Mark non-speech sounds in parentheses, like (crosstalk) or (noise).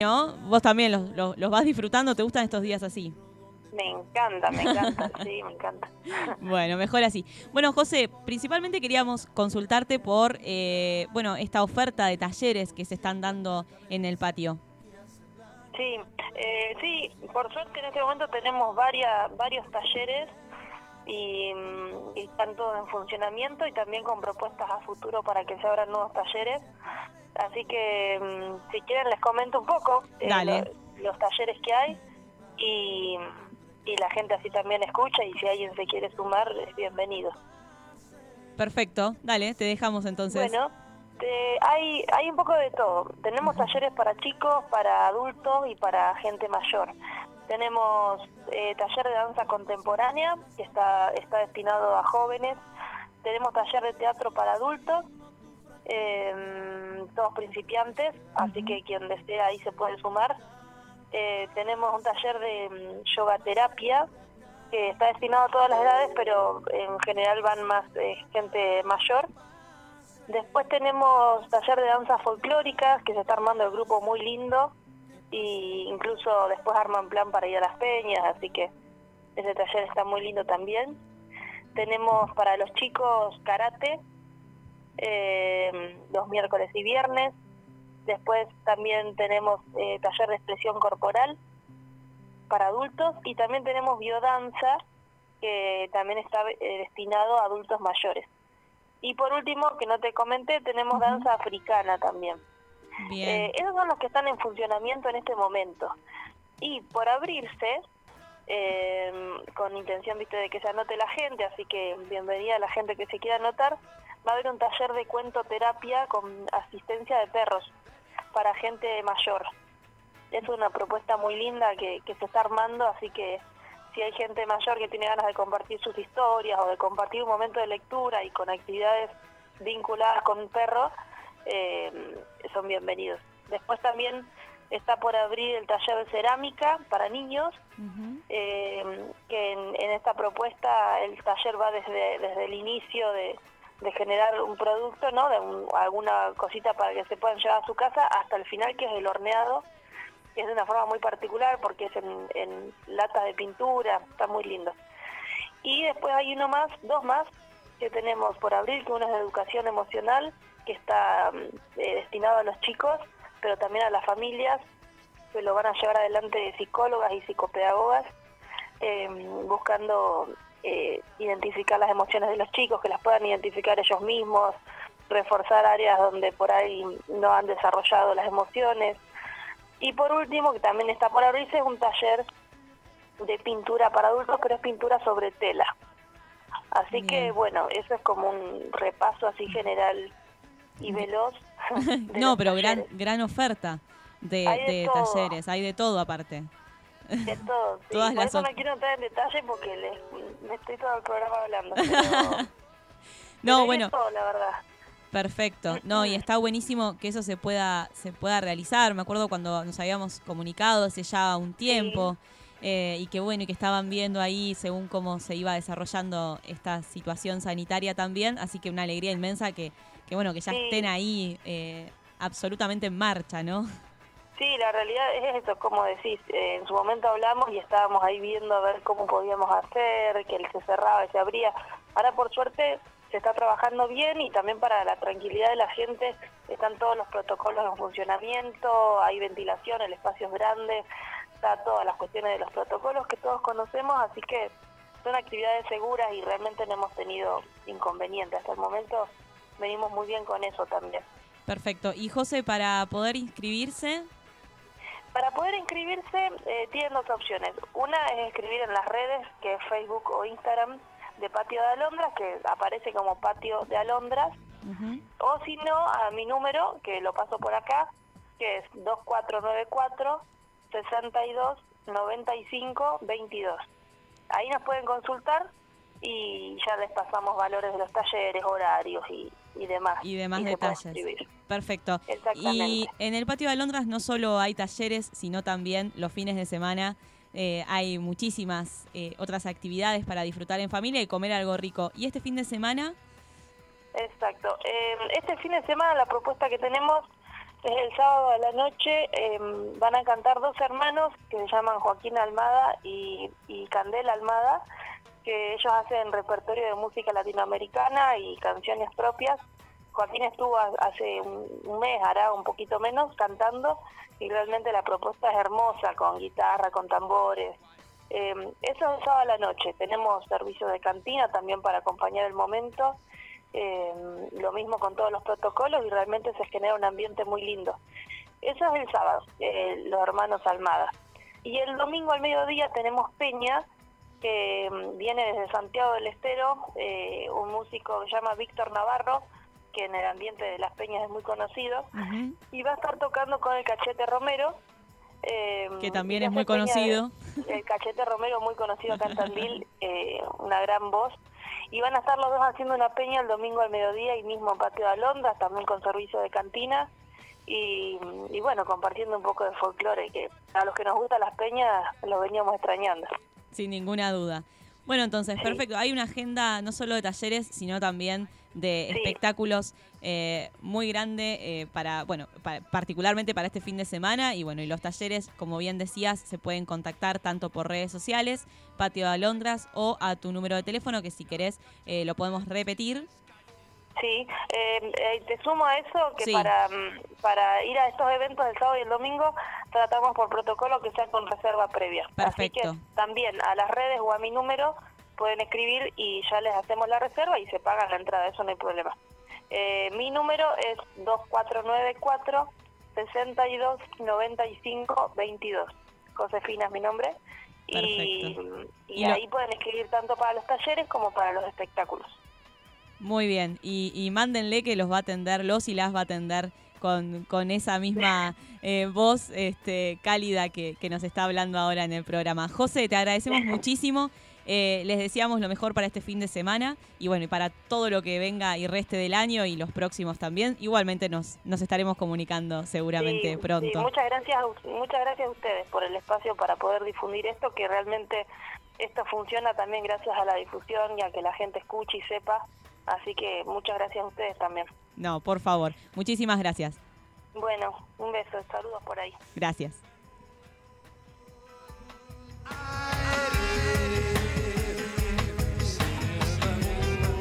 ¿no? Vos también los, los, los vas disfrutando, ¿te gustan estos días así? Me encanta, me encanta, (laughs) sí, me encanta. Bueno, mejor así. Bueno, José, principalmente queríamos consultarte por, eh, bueno, esta oferta de talleres que se están dando en el patio. Sí, eh, sí, por suerte en este momento tenemos varias, varios talleres y, y están todos en funcionamiento y también con propuestas a futuro para que se abran nuevos talleres. Así que mm, si quieren les comento un poco eh, los talleres que hay y, y la gente así también escucha y si alguien se quiere sumar es bienvenido. Perfecto, dale, te dejamos entonces. Bueno, te- hay, hay un poco de todo. Tenemos talleres para chicos, para adultos y para gente mayor. Tenemos eh, taller de danza contemporánea, que está, está destinado a jóvenes. Tenemos taller de teatro para adultos, eh, todos principiantes, así que quien desea ahí se puede sumar. Eh, tenemos un taller de mm, yoga terapia, que está destinado a todas las edades, pero en general van más eh, gente mayor. Después tenemos taller de danzas folclóricas, que se está armando el grupo muy lindo, y incluso después arman plan para ir a las peñas, así que ese taller está muy lindo también. Tenemos para los chicos karate, eh, los miércoles y viernes. Después también tenemos eh, taller de expresión corporal para adultos y también tenemos biodanza, que también está eh, destinado a adultos mayores. Y por último, que no te comenté, tenemos danza africana también. Eh, esos son los que están en funcionamiento en este momento. Y por abrirse, eh, con intención viste de que se anote la gente, así que bienvenida a la gente que se quiera anotar, va a haber un taller de cuento terapia con asistencia de perros para gente mayor. Es una propuesta muy linda que, que se está armando, así que si hay gente mayor que tiene ganas de compartir sus historias o de compartir un momento de lectura y con actividades vinculadas con un perro, eh, son bienvenidos. Después también está por abrir el taller de cerámica para niños, eh, que en, en esta propuesta el taller va desde, desde el inicio de, de generar un producto, ¿no? de un- alguna cosita para que se puedan llevar a su casa, hasta el final que es el horneado, que es de una forma muy particular porque es en, en latas de pintura, está muy lindo. Y después hay uno más, dos más que tenemos por abrir, que uno es de educación emocional, que está mm, eh, destinado a los chicos, pero también a las familias, que lo van a llevar adelante psicólogas y psicopedagogas, eh, buscando eh, identificar las emociones de los chicos, que las puedan identificar ellos mismos, reforzar áreas donde por ahí no han desarrollado las emociones. Y por último, que también está por abrirse, es un taller de pintura para adultos, pero es pintura sobre tela. Así que bueno, eso es como un repaso así general y veloz. (laughs) (laughs) no, pero gran, talleres. gran oferta de, de talleres, hay de todo aparte. De todo, (laughs) sí. Todas Por las eso no quiero entrar en detalle porque les, me estoy todo el programa hablando. Pero, No, bueno, todo, la verdad. perfecto. No, y está buenísimo que eso se pueda, se pueda realizar. Me acuerdo cuando nos habíamos comunicado hace ya un tiempo. eh, y que bueno, y que estaban viendo ahí según cómo se iba desarrollando esta situación sanitaria también, así que una alegría inmensa que, que bueno, que ya Sí. estén ahí eh, absolutamente en marcha, ¿no? Sí, la realidad es eso, como decís, eh, en su momento hablamos y estábamos ahí viendo a ver cómo podíamos hacer, que él se cerraba y se abría. Ahora por suerte se está trabajando bien y también para la tranquilidad de la gente están todos los protocolos en funcionamiento, hay ventilación, el espacio es grande, está todas las cuestiones de los protocolos que todos conocemos, así que son actividades seguras y realmente no hemos tenido inconvenientes. Hasta el momento venimos muy bien con eso también. Perfecto. Y José, para poder inscribirse, Para poder inscribirse eh, tienen dos opciones. Una es escribir en las redes, que es Facebook o Instagram de Patio de Alondras, que aparece como Patio de Alondras, o si no, a mi número, que lo paso por acá, que es 2494 62 95 22. Ahí nos pueden consultar y ya les pasamos valores de los talleres, horarios y, y demás. y demás detalles. Perfecto. Y en el patio de Alondras no solo hay talleres, sino también los fines de semana eh, hay muchísimas eh, otras actividades para disfrutar en familia y comer algo rico. Y este fin de semana, Exacto. Eh, este fin de semana la propuesta que tenemos Es el sábado a la noche, em, van a cantar dos hermanos que se llaman Joaquín Almada y, y Candela Almada, que ellos hacen repertorio de música latinoamericana y canciones propias. Joaquín estuvo hace un mes, hará un poquito menos, cantando y realmente la propuesta es hermosa, con guitarra, con tambores. Eh, eso es sábado a la noche. Tenemos servicio de cantina también para acompañar el momento. Eh, lo mismo con todos los protocolos y realmente se genera un ambiente muy lindo. Eso es el sábado, eh, los hermanos Almada. Y el domingo al mediodía tenemos Peña, que mm, viene desde Santiago del Estero, un músico que se llama Víctor Navarro, que en el ambiente de las peñas es muy conocido, y va a estar tocando con el Cachete Romero. Eh, que también es muy conocido. el Cachete Romero, muy conocido acá en (laughs) Tandil, eh, una gran voz. Y van a estar los dos haciendo una peña el domingo al mediodía y mismo en Patio de Alondras, también con servicio de cantina. Y, y, bueno, compartiendo un poco de folclore, que a los que nos gustan las peñas lo veníamos extrañando. Sin ninguna duda. Bueno, entonces, perfecto. Hay una agenda no solo de talleres, sino también de espectáculos eh, muy grande eh, para, bueno, particularmente para este fin de semana. Y bueno, y los talleres, como bien decías, se pueden contactar tanto por redes sociales, Patio de Alondras, o a tu número de teléfono, que si querés eh, lo podemos repetir. Sí, te sumo a eso que para, mm, para ir a estos eventos del sábado y el domingo tratamos por protocolo que sea con reserva previa. Perfecto. Así que también a las redes o a mi número pueden escribir y ya les hacemos la reserva y se pagan la entrada, eso no hay problema. Eh, mi número es 2494 62 95 22. Josefina es mi nombre. Y, y, ahí pueden escribir tanto para los talleres como para los espectáculos. Muy bien, y, y mándenle que los va a atender, los y las va a atender con, con esa misma eh, voz este, cálida que, que, nos está hablando ahora en el programa. José, te agradecemos muchísimo. Eh, les deseamos lo mejor para este fin de semana y bueno, y para todo lo que venga y reste del año y los próximos también. Igualmente nos, nos estaremos comunicando seguramente pronto. muchas gracias, muchas gracias a ustedes por el espacio para poder difundir esto, que realmente esto funciona también gracias a la difusión y a que la gente escuche y sepa. Así que muchas gracias a ustedes también. No, por favor. Muchísimas gracias. Bueno, un beso, saludos por ahí. Gracias.